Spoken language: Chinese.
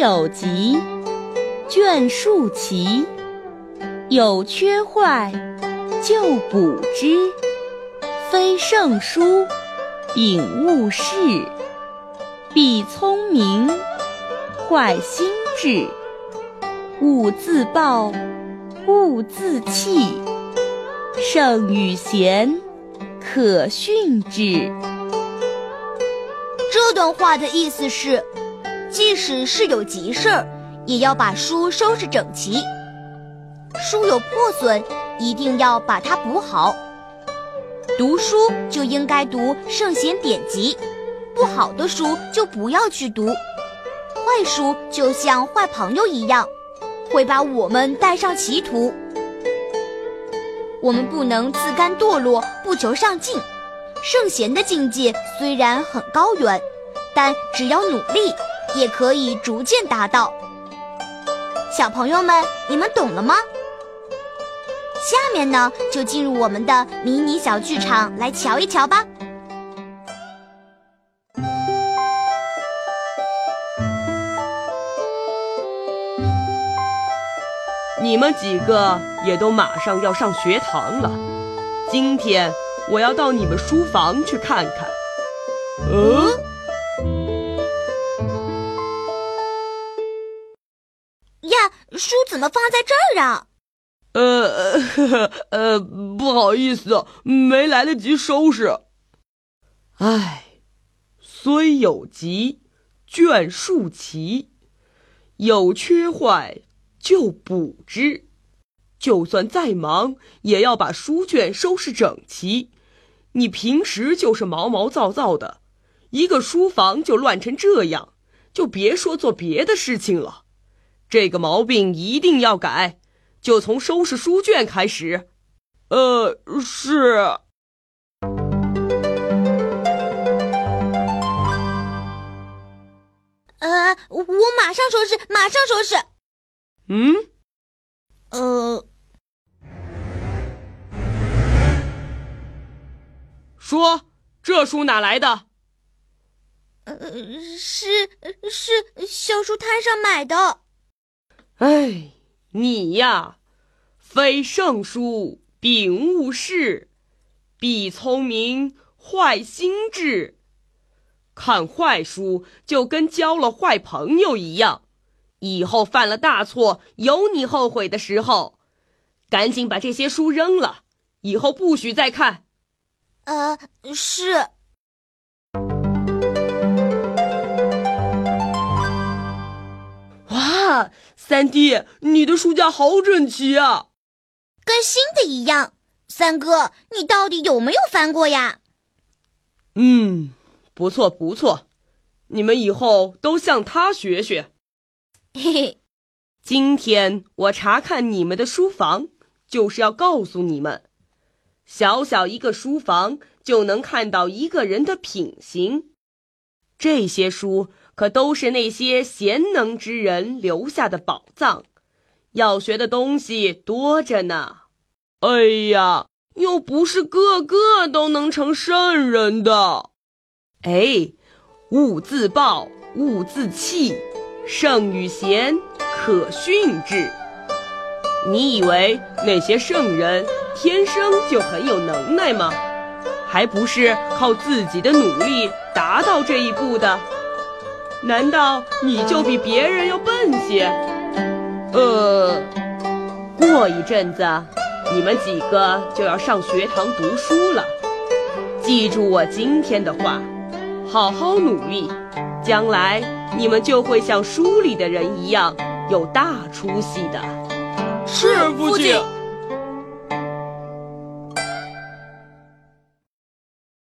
有疾，卷数齐，有缺坏，就补之。非圣书，秉勿视，必聪明，坏心智。勿自暴，勿自弃。圣与贤，可训之。这段话的意思是，即使是有急事儿，也要把书收拾整齐。书有破损，一定要把它补好。读书就应该读圣贤典籍，不好的书就不要去读。坏书就像坏朋友一样，会把我们带上歧途。我们不能自甘堕落，不求上进。圣贤的境界虽然很高远，但只要努力，也可以逐渐达到。小朋友们，你们懂了吗？下面呢，就进入我们的迷你小剧场来瞧一瞧吧。你们几个也都马上要上学堂了，今天我要到你们书房去看看。嗯？怎么放在这儿啊？呃，呵呵呃，不好意思，没来得及收拾。唉，虽有急，卷数齐，有缺坏。就补之，就算再忙，也要把书卷收拾整齐。你平时就是毛毛躁躁的，一个书房就乱成这样，就别说做别的事情了。这个毛病一定要改，就从收拾书卷开始。呃，是。呃，我马上收拾，马上收拾。嗯，呃，说这书哪来的？呃，是是小书摊上买的。哎，你呀，非圣书，秉勿视，必聪明，坏心智。看坏书就跟交了坏朋友一样。以后犯了大错，有你后悔的时候，赶紧把这些书扔了，以后不许再看。呃，是。哇，三弟，你的书架好整齐啊，跟新的一样。三哥，你到底有没有翻过呀？嗯，不错不错，你们以后都向他学学。嘿嘿，今天我查看你们的书房，就是要告诉你们，小小一个书房就能看到一个人的品行。这些书可都是那些贤能之人留下的宝藏，要学的东西多着呢。哎呀，又不是个个都能成圣人的。哎，勿自暴，勿自弃。圣与贤，可训之。你以为那些圣人天生就很有能耐吗？还不是靠自己的努力达到这一步的？难道你就比别人要笨些？呃，过一阵子，你们几个就要上学堂读书了。记住我今天的话，好好努力，将来。你们就会像书里的人一样有大出息的。是父亲。